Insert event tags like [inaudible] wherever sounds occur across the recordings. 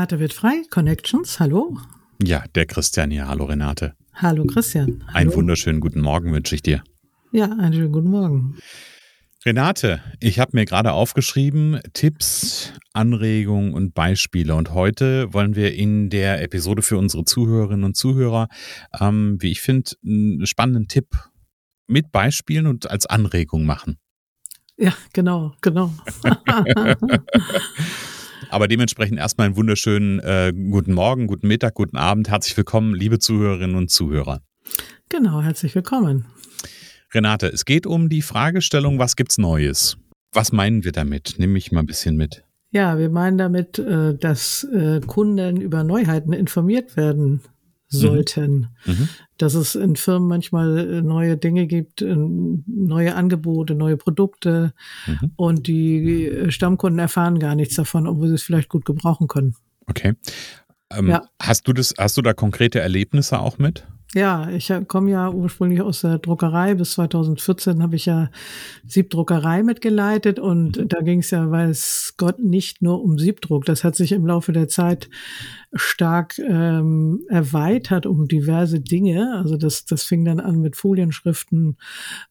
Renate wird frei, Connections, hallo. Ja, der Christian hier. Hallo Renate. Hallo Christian. Hallo. Einen wunderschönen guten Morgen wünsche ich dir. Ja, einen schönen guten Morgen. Renate, ich habe mir gerade aufgeschrieben, Tipps, Anregungen und Beispiele. Und heute wollen wir in der Episode für unsere Zuhörerinnen und Zuhörer, ähm, wie ich finde, einen spannenden Tipp mit Beispielen und als Anregung machen. Ja, genau, genau. [laughs] [laughs] Aber dementsprechend erstmal einen wunderschönen äh, guten Morgen, guten Mittag, guten Abend. Herzlich willkommen, liebe Zuhörerinnen und Zuhörer. Genau, herzlich willkommen. Renate, es geht um die Fragestellung, was gibt's Neues? Was meinen wir damit? Nimm mich mal ein bisschen mit. Ja, wir meinen damit, äh, dass äh, Kunden über Neuheiten informiert werden sollten. Mhm. mhm. Dass es in Firmen manchmal äh, neue Dinge gibt, äh, neue Angebote, neue Produkte mhm. und die äh, Stammkunden erfahren gar nichts davon, obwohl sie es vielleicht gut gebrauchen können. Okay. Ähm, ja. Hast du das, hast du da konkrete Erlebnisse auch mit? Ja, ich komme ja ursprünglich aus der Druckerei. Bis 2014 habe ich ja Siebdruckerei mitgeleitet und da ging es ja, weiß Gott, nicht nur um Siebdruck. Das hat sich im Laufe der Zeit stark ähm, erweitert um diverse Dinge. Also das, das fing dann an mit Folienschriften,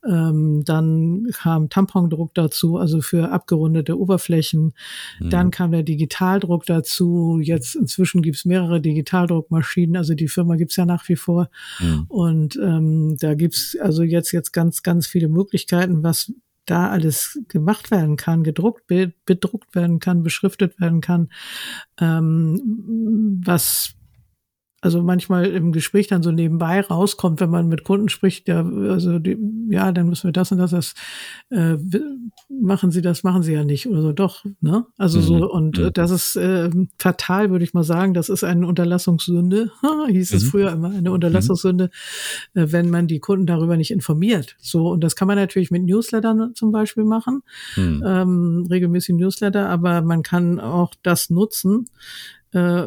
ähm, dann kam Tampondruck dazu, also für abgerundete Oberflächen. Mhm. Dann kam der Digitaldruck dazu. Jetzt inzwischen gibt's mehrere Digitaldruckmaschinen. Also die Firma gibt's ja nach wie vor. Mhm. Und ähm, da gibt's also jetzt jetzt ganz ganz viele Möglichkeiten, was da alles gemacht werden kann, gedruckt, bedruckt werden kann, beschriftet werden kann, ähm, was also manchmal im Gespräch dann so nebenbei rauskommt, wenn man mit Kunden spricht, ja, also die, ja, dann müssen wir das und das, das äh, machen Sie das, machen Sie ja nicht oder so, doch, ne? Also mhm. so und äh, das ist äh, fatal, würde ich mal sagen. Das ist eine Unterlassungssünde, [laughs] hieß mhm. es früher immer, eine Unterlassungssünde, mhm. äh, wenn man die Kunden darüber nicht informiert. So und das kann man natürlich mit Newslettern zum Beispiel machen, mhm. ähm, regelmäßig Newsletter, aber man kann auch das nutzen. Äh,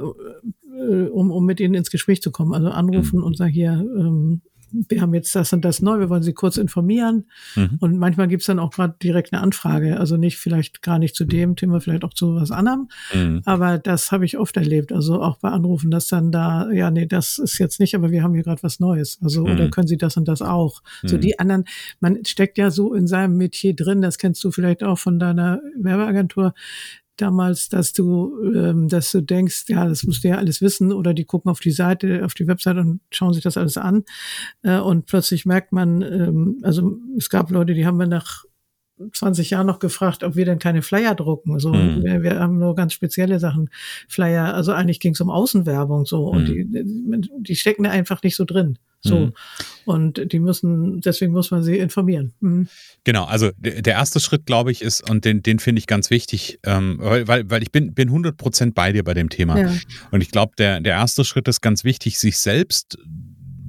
äh, um, um mit ihnen ins Gespräch zu kommen. Also anrufen mhm. und sagen hier, ähm, wir haben jetzt das und das neu, wir wollen Sie kurz informieren. Mhm. Und manchmal gibt's dann auch gerade direkt eine Anfrage. Also nicht vielleicht gar nicht zu dem Thema, vielleicht auch zu was anderem. Mhm. Aber das habe ich oft erlebt. Also auch bei Anrufen, dass dann da, ja, nee, das ist jetzt nicht, aber wir haben hier gerade was Neues. Also, mhm. oder können Sie das und das auch? So mhm. die anderen, man steckt ja so in seinem Metier drin, das kennst du vielleicht auch von deiner Werbeagentur damals, dass du, ähm, dass du denkst, ja, das musst du ja alles wissen, oder die gucken auf die Seite, auf die Webseite und schauen sich das alles an. Äh, und plötzlich merkt man, ähm, also es gab Leute, die haben wir nach 20 Jahren noch gefragt, ob wir denn keine Flyer drucken. So, mhm. wir, wir, haben nur ganz spezielle Sachen. Flyer, also eigentlich ging es um Außenwerbung so und mhm. die, die stecken da einfach nicht so drin. So. Mhm. Und die müssen, deswegen muss man sie informieren. Mhm. Genau, also der erste Schritt, glaube ich, ist, und den, den finde ich ganz wichtig, ähm, weil, weil, weil ich bin, bin 100 Prozent bei dir bei dem Thema. Ja. Und ich glaube, der, der erste Schritt ist ganz wichtig, sich selbst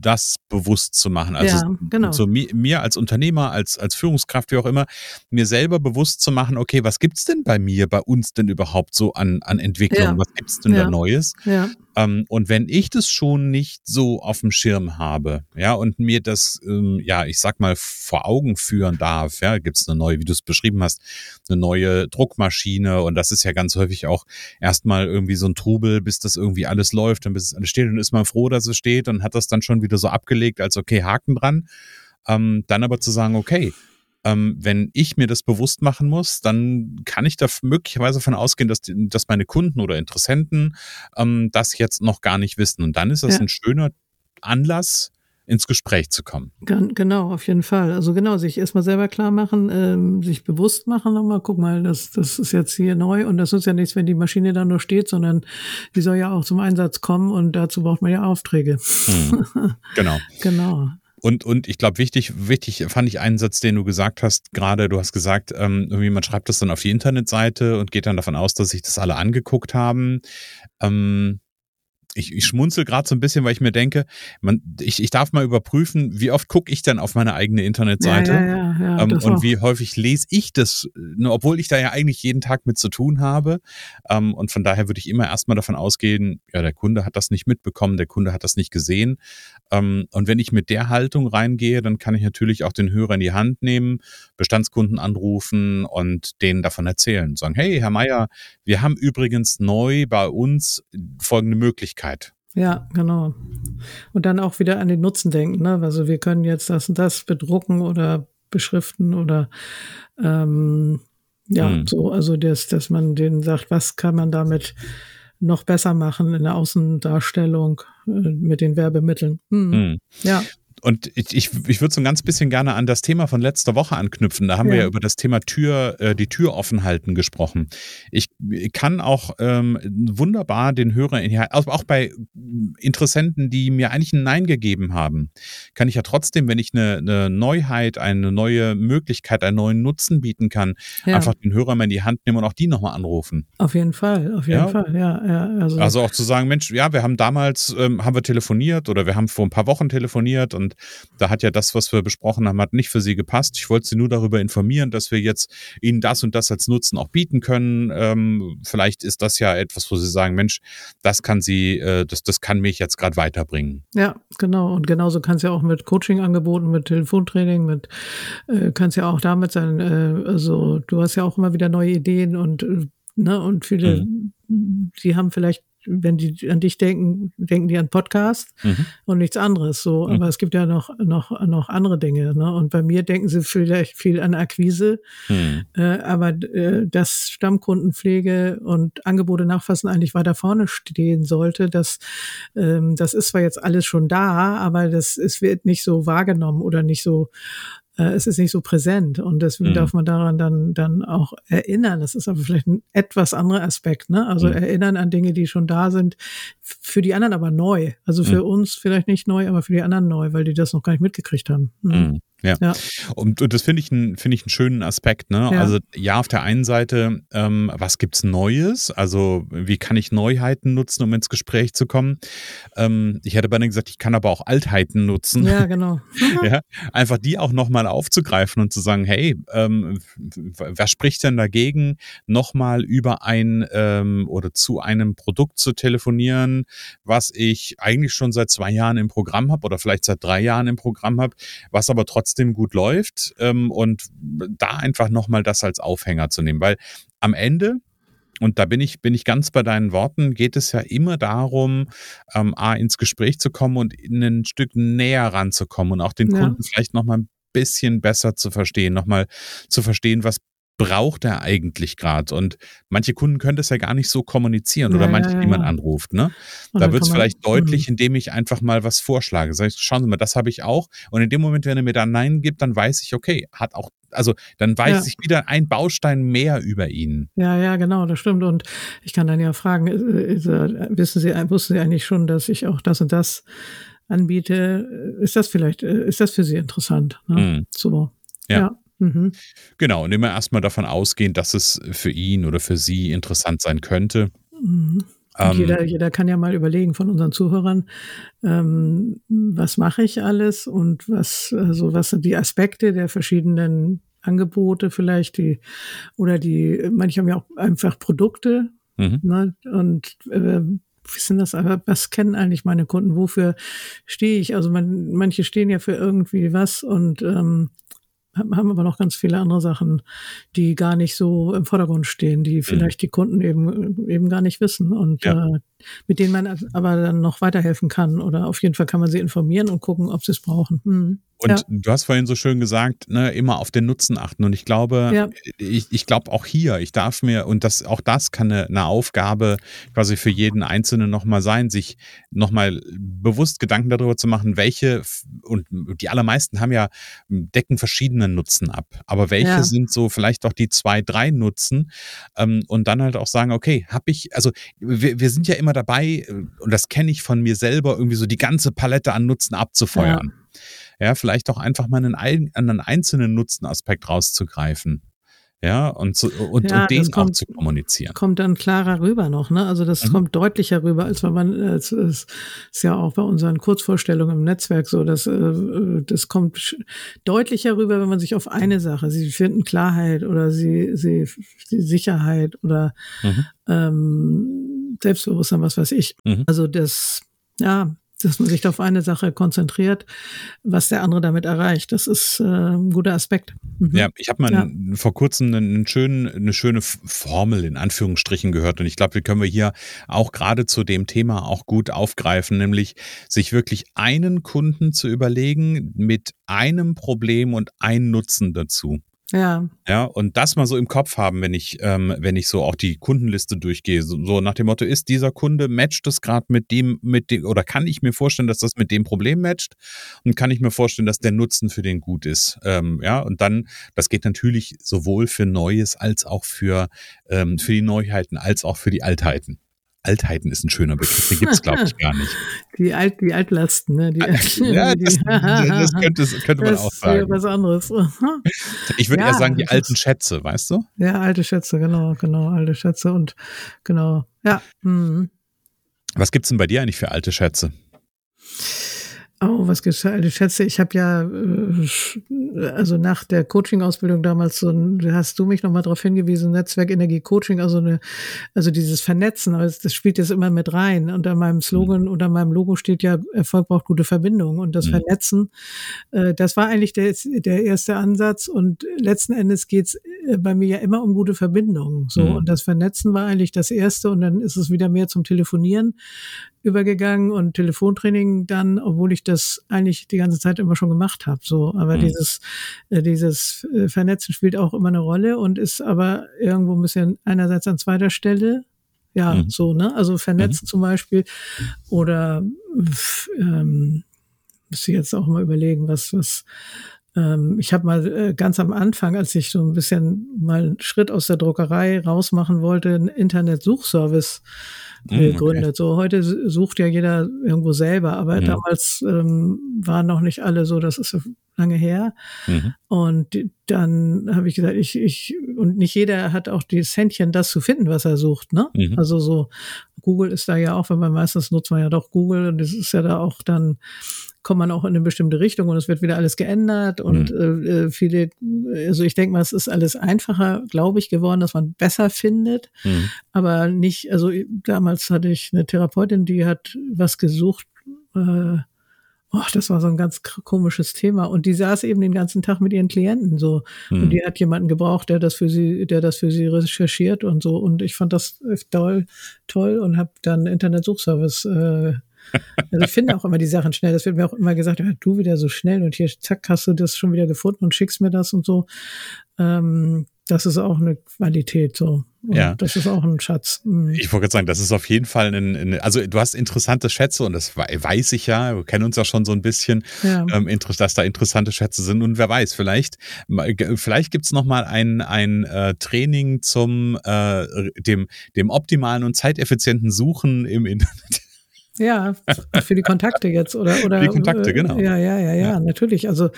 das bewusst zu machen. Also ja, genau. so mir, mir, als Unternehmer, als, als Führungskraft, wie auch immer, mir selber bewusst zu machen, okay, was gibt's denn bei mir, bei uns denn überhaupt so an, an Entwicklung? Ja. Was gibt's denn ja. da Neues? Ja. Ähm, und wenn ich das schon nicht so auf dem Schirm habe, ja, und mir das, ähm, ja, ich sag mal, vor Augen führen darf, ja, gibt's eine neue, wie du es beschrieben hast, eine neue Druckmaschine und das ist ja ganz häufig auch erstmal irgendwie so ein Trubel, bis das irgendwie alles läuft und bis es alles steht und ist man froh, dass es steht und hat das dann schon wieder so abgelegt als okay, Haken dran. Ähm, dann aber zu sagen, okay, ähm, wenn ich mir das bewusst machen muss, dann kann ich da möglicherweise davon ausgehen, dass, die, dass meine Kunden oder Interessenten ähm, das jetzt noch gar nicht wissen. Und dann ist das ja. ein schöner Anlass, ins Gespräch zu kommen. Genau, auf jeden Fall. Also genau, sich erstmal selber klar machen, ähm, sich bewusst machen, nochmal, guck mal, das, das ist jetzt hier neu und das ist ja nichts, wenn die Maschine da nur steht, sondern die soll ja auch zum Einsatz kommen und dazu braucht man ja Aufträge. Mhm. [laughs] Genau. genau. Und, und ich glaube, wichtig, wichtig fand ich einen Satz, den du gesagt hast, gerade du hast gesagt, ähm, irgendwie man schreibt das dann auf die Internetseite und geht dann davon aus, dass sich das alle angeguckt haben. Ähm, ich, ich schmunzel gerade so ein bisschen, weil ich mir denke, man, ich, ich darf mal überprüfen, wie oft gucke ich denn auf meine eigene Internetseite ja, ja, ja, ähm, und wie häufig lese ich das, ne, obwohl ich da ja eigentlich jeden Tag mit zu tun habe. Ähm, und von daher würde ich immer erstmal davon ausgehen, ja, der Kunde hat das nicht mitbekommen, der Kunde hat das nicht gesehen. Ähm, und wenn ich mit der Haltung reingehe, dann kann ich natürlich auch den Hörer in die Hand nehmen, Bestandskunden anrufen und denen davon erzählen. Sagen, hey, Herr Meier, wir haben übrigens neu bei uns folgende Möglichkeit. Ja, genau. Und dann auch wieder an den Nutzen denken. Ne? Also wir können jetzt das und das bedrucken oder beschriften oder ähm, ja, hm. so, also das, dass man denen sagt, was kann man damit noch besser machen in der Außendarstellung äh, mit den Werbemitteln. Hm. Hm. Ja. Und ich, ich, ich würde so ein ganz bisschen gerne an das Thema von letzter Woche anknüpfen. Da haben ja. wir ja über das Thema Tür, äh, die Tür offen halten gesprochen. Ich kann auch ähm, wunderbar den Hörer, also auch bei Interessenten, die mir eigentlich ein Nein gegeben haben, kann ich ja trotzdem, wenn ich eine, eine Neuheit, eine neue Möglichkeit, einen neuen Nutzen bieten kann, ja. einfach den Hörer mal in die Hand nehmen und auch die nochmal anrufen. Auf jeden Fall, auf jeden ja. Fall, ja. ja also. also. auch zu sagen, Mensch, ja, wir haben damals, ähm, haben wir telefoniert oder wir haben vor ein paar Wochen telefoniert und da hat ja das, was wir besprochen haben, hat nicht für Sie gepasst. Ich wollte Sie nur darüber informieren, dass wir jetzt Ihnen das und das als Nutzen auch bieten können. Ähm, vielleicht ist das ja etwas, wo Sie sagen, Mensch, das kann Sie, äh, das, das kann mich jetzt gerade weiterbringen. Ja, genau. Und genauso kann es ja auch mit Coaching-Angeboten, mit Telefontraining, mit äh, kann es ja auch damit sein. Äh, also du hast ja auch immer wieder neue Ideen und äh, ne, und viele, mhm. die haben vielleicht wenn die an dich denken, denken die an Podcast mhm. und nichts anderes. So, mhm. aber es gibt ja noch noch noch andere Dinge. Ne? Und bei mir denken sie vielleicht viel an Akquise, mhm. äh, aber äh, dass Stammkundenpflege und Angebote nachfassen eigentlich weiter vorne stehen sollte, das ähm, das ist zwar jetzt alles schon da, aber das es wird nicht so wahrgenommen oder nicht so es ist nicht so präsent und deswegen mhm. darf man daran dann dann auch erinnern. Das ist aber vielleicht ein etwas anderer Aspekt, ne? Also mhm. erinnern an Dinge, die schon da sind, für die anderen aber neu. Also für mhm. uns vielleicht nicht neu, aber für die anderen neu, weil die das noch gar nicht mitgekriegt haben. Mhm. Ja. ja. Und, und das finde ich, ein, finde ich einen schönen Aspekt. Ne? Ja. Also ja, auf der einen Seite, ähm, was gibt's Neues? Also wie kann ich Neuheiten nutzen, um ins Gespräch zu kommen? Ähm, ich hätte beinahe gesagt, ich kann aber auch Altheiten nutzen. Ja, genau. [laughs] ja, einfach die auch nochmal aufzugreifen und zu sagen, hey, ähm, wer spricht denn dagegen, nochmal über ein ähm, oder zu einem Produkt zu telefonieren, was ich eigentlich schon seit zwei Jahren im Programm habe oder vielleicht seit drei Jahren im Programm habe, was aber trotzdem trotzdem gut läuft ähm, und da einfach nochmal das als Aufhänger zu nehmen, weil am Ende und da bin ich, bin ich ganz bei deinen Worten, geht es ja immer darum, ähm, A, ins Gespräch zu kommen und ein Stück näher ranzukommen und auch den ja. Kunden vielleicht nochmal ein bisschen besser zu verstehen, nochmal zu verstehen, was braucht er eigentlich gerade? Und manche Kunden können das ja gar nicht so kommunizieren ja, oder manche, ja, ja. die man anruft. Ne? Da wird es vielleicht man, deutlich, hm. indem ich einfach mal was vorschlage. Sag ich, schauen Sie mal, das habe ich auch. Und in dem Moment, wenn er mir da Nein gibt, dann weiß ich, okay, hat auch also dann weiß ich wieder ein Baustein mehr über ihn. Ja, ja, genau, das stimmt. Und ich kann dann ja fragen, äh, äh, wissen Sie, wussten Sie eigentlich schon, dass ich auch das und das anbiete? Ist das vielleicht, äh, ist das für Sie interessant? Ne? Mhm. So. ja. Mhm. Genau, und immer erstmal davon ausgehen, dass es für ihn oder für sie interessant sein könnte. Mhm. Ähm, jeder, jeder kann ja mal überlegen von unseren Zuhörern, ähm, was mache ich alles und was, also was sind die Aspekte der verschiedenen Angebote vielleicht, die, oder die, manche haben ja auch einfach Produkte, mhm. ne, und äh, wissen das, aber was kennen eigentlich meine Kunden? Wofür stehe ich? Also man, manche stehen ja für irgendwie was und ähm, haben aber noch ganz viele andere Sachen, die gar nicht so im Vordergrund stehen, die mhm. vielleicht mhm. die Kunden eben eben gar nicht wissen. Und ja. äh, mit denen man aber dann noch weiterhelfen kann oder auf jeden Fall kann man sie informieren und gucken, ob sie es brauchen. Hm. Und ja. du hast vorhin so schön gesagt, ne, immer auf den Nutzen achten. Und ich glaube, ja. ich, ich glaube auch hier, ich darf mir, und das, auch das kann eine, eine Aufgabe quasi für jeden Einzelnen nochmal sein, sich nochmal bewusst Gedanken darüber zu machen, welche, und die allermeisten haben ja, decken verschiedene Nutzen ab. Aber welche ja. sind so vielleicht auch die zwei, drei Nutzen? Ähm, und dann halt auch sagen, okay, habe ich, also wir, wir sind ja immer dabei, und das kenne ich von mir selber, irgendwie so die ganze Palette an Nutzen abzufeuern. Ja vielleicht auch einfach mal einen, einen einzelnen Nutzenaspekt rauszugreifen. Ja, und, zu, und, ja, und den kommt, auch zu kommunizieren. Kommt dann klarer rüber noch, ne? Also das mhm. kommt deutlicher rüber, als wenn man, es ist ja auch bei unseren Kurzvorstellungen im Netzwerk so, dass äh, das kommt deutlicher rüber, wenn man sich auf eine Sache, sie finden Klarheit oder sie, sie, sie Sicherheit oder mhm. ähm, Selbstbewusstsein, was weiß ich. Mhm. Also das, ja, dass man sich auf eine Sache konzentriert, was der andere damit erreicht. Das ist äh, ein guter Aspekt. Mhm. Ja, ich habe mal ja. vor kurzem einen schönen, eine schöne Formel in Anführungsstrichen gehört und ich glaube, die können wir hier auch gerade zu dem Thema auch gut aufgreifen, nämlich sich wirklich einen Kunden zu überlegen mit einem Problem und einen Nutzen dazu. Ja. Ja, und das mal so im Kopf haben, wenn ich, ähm, wenn ich so auch die Kundenliste durchgehe. So, so nach dem Motto, ist dieser Kunde, matcht das gerade mit dem, mit dem, oder kann ich mir vorstellen, dass das mit dem Problem matcht? Und kann ich mir vorstellen, dass der Nutzen für den gut ist? Ähm, ja, und dann, das geht natürlich sowohl für Neues als auch für, ähm, für die Neuheiten, als auch für die Altheiten. Altheiten ist ein schöner Begriff, den gibt es, glaube ich, [laughs] gar nicht. Die, Alt, die Altlasten, ne? Die, [laughs] ja, das, das, [laughs] könnte, könnte man auch sagen. was anderes. Ich würde ja, eher sagen, die alten Schätze, weißt du? Ja, alte Schätze, genau, genau, alte Schätze und genau, ja. Mhm. Was gibt's denn bei dir eigentlich für alte Schätze? Oh, was geschah? Ich schätze, ich habe ja, äh, also nach der Coaching-Ausbildung damals so, hast du mich nochmal darauf hingewiesen, Netzwerk-Energie-Coaching, also eine, also dieses Vernetzen, also das spielt jetzt immer mit rein. Unter meinem Slogan, mhm. unter meinem Logo steht ja, Erfolg braucht gute Verbindungen. Und das mhm. Vernetzen, äh, das war eigentlich der, der erste Ansatz. Und letzten Endes geht's äh, bei mir ja immer um gute Verbindungen. So, mhm. und das Vernetzen war eigentlich das erste. Und dann ist es wieder mehr zum Telefonieren übergegangen und Telefontraining dann, obwohl ich das eigentlich die ganze Zeit immer schon gemacht habe. So, aber mhm. dieses äh, dieses äh, Vernetzen spielt auch immer eine Rolle und ist aber irgendwo ein bisschen einerseits an zweiter Stelle. Ja, mhm. so ne, also vernetzt mhm. zum Beispiel oder ähm, müsste ich jetzt auch mal überlegen, was was ich habe mal äh, ganz am Anfang, als ich so ein bisschen mal einen Schritt aus der Druckerei rausmachen wollte, einen Internetsuchservice hm, gegründet. Okay. So heute sucht ja jeder irgendwo selber, aber mhm. damals ähm, waren noch nicht alle so, das ist so lange her. Mhm. Und dann habe ich gesagt, ich, ich, und nicht jeder hat auch das Händchen, das zu finden, was er sucht. Ne? Mhm. Also so, Google ist da ja auch, wenn man meistens nutzt man ja doch Google und das ist ja da auch dann kommt man auch in eine bestimmte Richtung und es wird wieder alles geändert und mhm. äh, viele, also ich denke mal, es ist alles einfacher, glaube ich, geworden, dass man besser findet, mhm. aber nicht, also damals hatte ich eine Therapeutin, die hat was gesucht, äh, Oh, das war so ein ganz komisches Thema. Und die saß eben den ganzen Tag mit ihren Klienten so. Mhm. Und die hat jemanden gebraucht, der das für sie, der das für sie recherchiert und so. Und ich fand das toll, toll und habe dann Internetsuchservice äh, also ich finde auch immer die Sachen schnell. Das wird mir auch immer gesagt, ja, du wieder so schnell und hier, zack, hast du das schon wieder gefunden und schickst mir das und so. Ähm, das ist auch eine Qualität so. Und ja. Das ist auch ein Schatz. Mhm. Ich wollte gerade sagen, das ist auf jeden Fall ein, ein, also du hast interessante Schätze und das weiß ich ja, wir kennen uns ja schon so ein bisschen, ja. ähm, dass da interessante Schätze sind und wer weiß, vielleicht, vielleicht gibt's noch mal ein, ein äh, Training zum äh, dem, dem optimalen und zeiteffizienten Suchen im Internet. Ja, für die Kontakte jetzt oder oder die Kontakte, äh, genau. Ja, ja, ja, ja, ja. natürlich. Also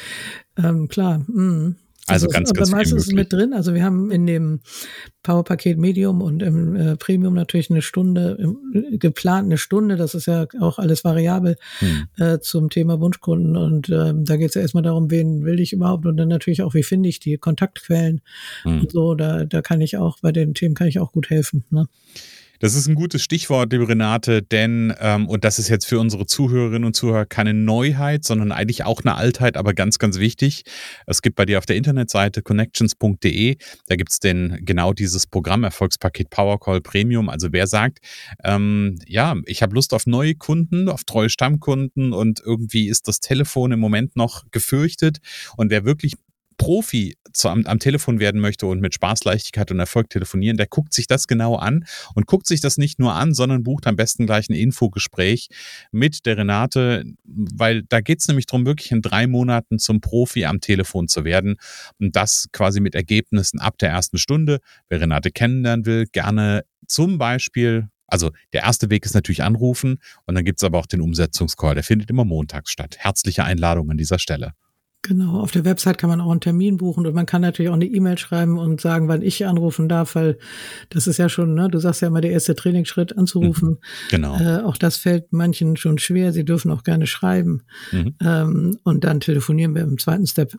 ähm, klar. Mh. Also, also ganz, ganz Aber meistens ist es mit drin. Also wir haben in dem Powerpaket Medium und im äh, Premium natürlich eine Stunde, im, geplant eine Stunde, das ist ja auch alles variabel hm. äh, zum Thema Wunschkunden. Und ähm, da geht es ja erstmal darum, wen will ich überhaupt und dann natürlich auch, wie finde ich die Kontaktquellen hm. und so. Da, da kann ich auch, bei den Themen kann ich auch gut helfen. Ne? Das ist ein gutes Stichwort, liebe Renate, denn, ähm, und das ist jetzt für unsere Zuhörerinnen und Zuhörer keine Neuheit, sondern eigentlich auch eine Altheit, aber ganz, ganz wichtig. Es gibt bei dir auf der Internetseite connections.de, da gibt es denn genau dieses Programm Erfolgspaket Powercall Premium. Also wer sagt, ähm, ja, ich habe Lust auf neue Kunden, auf treue Stammkunden und irgendwie ist das Telefon im Moment noch gefürchtet und wer wirklich Profi zu, am, am, Telefon werden möchte und mit Spaß, Leichtigkeit und Erfolg telefonieren, der guckt sich das genau an und guckt sich das nicht nur an, sondern bucht am besten gleich ein Infogespräch mit der Renate, weil da geht es nämlich darum, wirklich in drei Monaten zum Profi am Telefon zu werden und das quasi mit Ergebnissen ab der ersten Stunde. Wer Renate kennenlernen will, gerne zum Beispiel also der erste Weg ist natürlich anrufen und dann gibt es aber auch den Umsetzungscall. Der findet immer montags statt. Herzliche Einladung an dieser Stelle. Genau, auf der Website kann man auch einen Termin buchen und man kann natürlich auch eine E-Mail schreiben und sagen, wann ich anrufen darf, weil das ist ja schon, ne, du sagst ja immer der erste Trainingsschritt anzurufen. Mhm, genau. Äh, auch das fällt manchen schon schwer, sie dürfen auch gerne schreiben. Mhm. Ähm, und dann telefonieren wir im zweiten Step.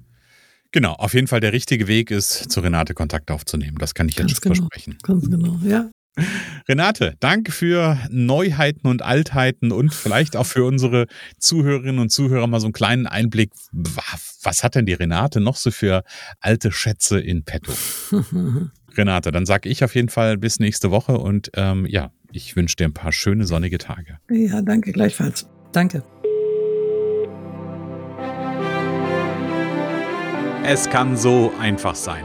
Genau, auf jeden Fall der richtige Weg ist, zu Renate Kontakt aufzunehmen. Das kann ich jetzt genau, versprechen. Ganz genau, ja. Renate, danke für Neuheiten und Altheiten und vielleicht auch für unsere Zuhörerinnen und Zuhörer mal so einen kleinen Einblick. Was hat denn die Renate noch so für alte Schätze in petto? [laughs] Renate, dann sage ich auf jeden Fall bis nächste Woche und ähm, ja, ich wünsche dir ein paar schöne sonnige Tage. Ja, danke gleichfalls. Danke. Es kann so einfach sein.